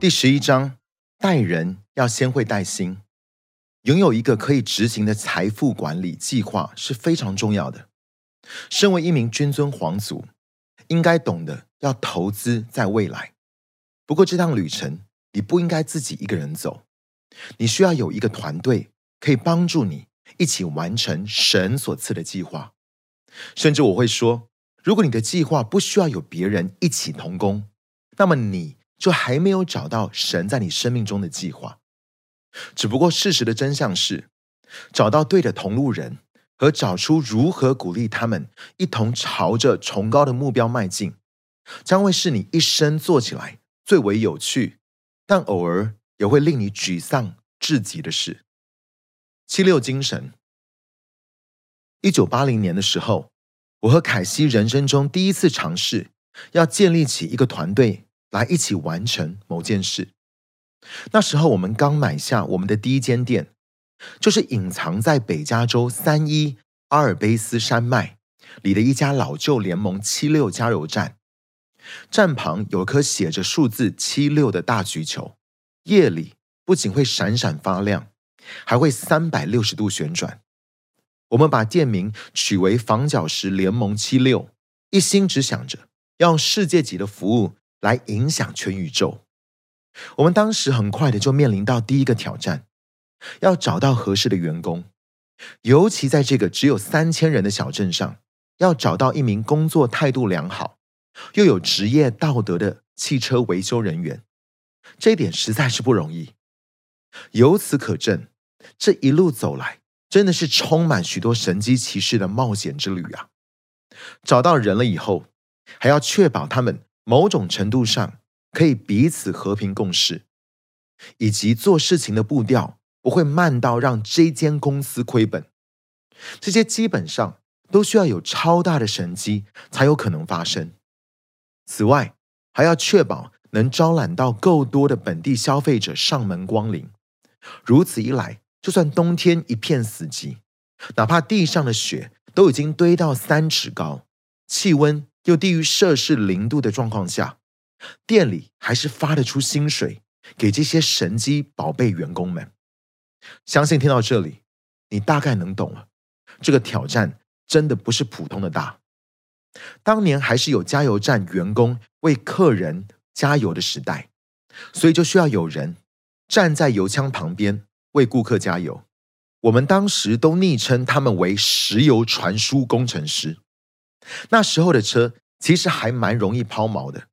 第十一章，带人要先会带心，拥有一个可以执行的财富管理计划是非常重要的。身为一名君尊皇族，应该懂得要投资在未来。不过这趟旅程，你不应该自己一个人走，你需要有一个团队可以帮助你一起完成神所赐的计划。甚至我会说，如果你的计划不需要有别人一起同工，那么你。就还没有找到神在你生命中的计划，只不过事实的真相是，找到对的同路人和找出如何鼓励他们一同朝着崇高的目标迈进，将会是你一生做起来最为有趣，但偶尔也会令你沮丧至极的事。七六精神。一九八零年的时候，我和凯西人生中第一次尝试要建立起一个团队。来一起完成某件事。那时候我们刚买下我们的第一间店，就是隐藏在北加州三一阿尔卑斯山脉里的一家老旧联盟七六加油站。站旁有颗写着数字七六的大橘球，夜里不仅会闪闪发亮，还会三百六十度旋转。我们把店名取为防角石联盟七六，一心只想着要用世界级的服务。来影响全宇宙。我们当时很快的就面临到第一个挑战，要找到合适的员工，尤其在这个只有三千人的小镇上，要找到一名工作态度良好又有职业道德的汽车维修人员，这一点实在是不容易。由此可证，这一路走来真的是充满许多神机骑士的冒险之旅啊！找到人了以后，还要确保他们。某种程度上可以彼此和平共事，以及做事情的步调不会慢到让这间公司亏本。这些基本上都需要有超大的神机才有可能发生。此外，还要确保能招揽到够多的本地消费者上门光临。如此一来，就算冬天一片死寂，哪怕地上的雪都已经堆到三尺高，气温。又低于摄氏零度的状况下，店里还是发得出薪水给这些神机宝贝员工们。相信听到这里，你大概能懂了。这个挑战真的不是普通的大。当年还是有加油站员工为客人加油的时代，所以就需要有人站在油枪旁边为顾客加油。我们当时都昵称他们为“石油传输工程师”。那时候的车其实还蛮容易抛锚的。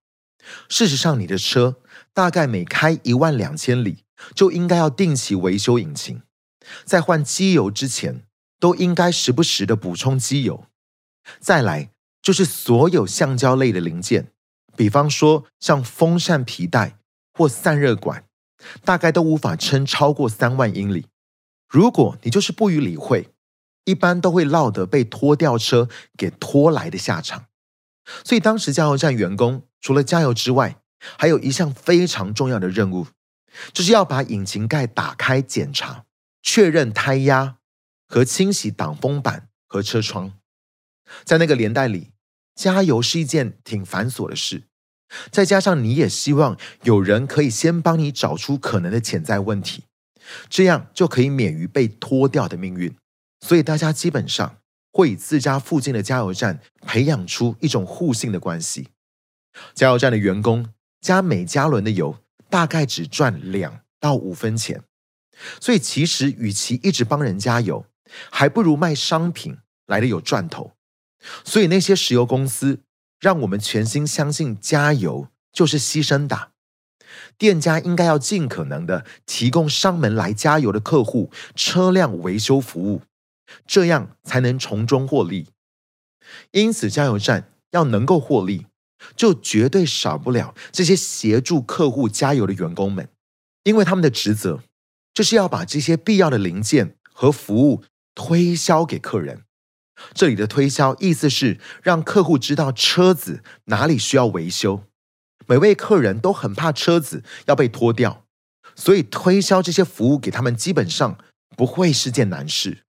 事实上，你的车大概每开一万两千里，就应该要定期维修引擎，在换机油之前，都应该时不时的补充机油。再来就是所有橡胶类的零件，比方说像风扇皮带或散热管，大概都无法撑超过三万英里。如果你就是不予理会。一般都会落得被拖吊车给拖来的下场，所以当时加油站员工除了加油之外，还有一项非常重要的任务，就是要把引擎盖打开检查，确认胎压和清洗挡风板和车窗。在那个年代里，加油是一件挺繁琐的事，再加上你也希望有人可以先帮你找出可能的潜在问题，这样就可以免于被拖掉的命运。所以大家基本上会以自家附近的加油站培养出一种互信的关系。加油站的员工加每加仑的油大概只赚两到五分钱，所以其实与其一直帮人加油，还不如卖商品来的有赚头。所以那些石油公司让我们全心相信加油就是牺牲打，店家应该要尽可能的提供上门来加油的客户车辆维修服务。这样才能从中获利。因此，加油站要能够获利，就绝对少不了这些协助客户加油的员工们，因为他们的职责就是要把这些必要的零件和服务推销给客人。这里的推销意思是让客户知道车子哪里需要维修。每位客人都很怕车子要被拖掉，所以推销这些服务给他们基本上不会是件难事。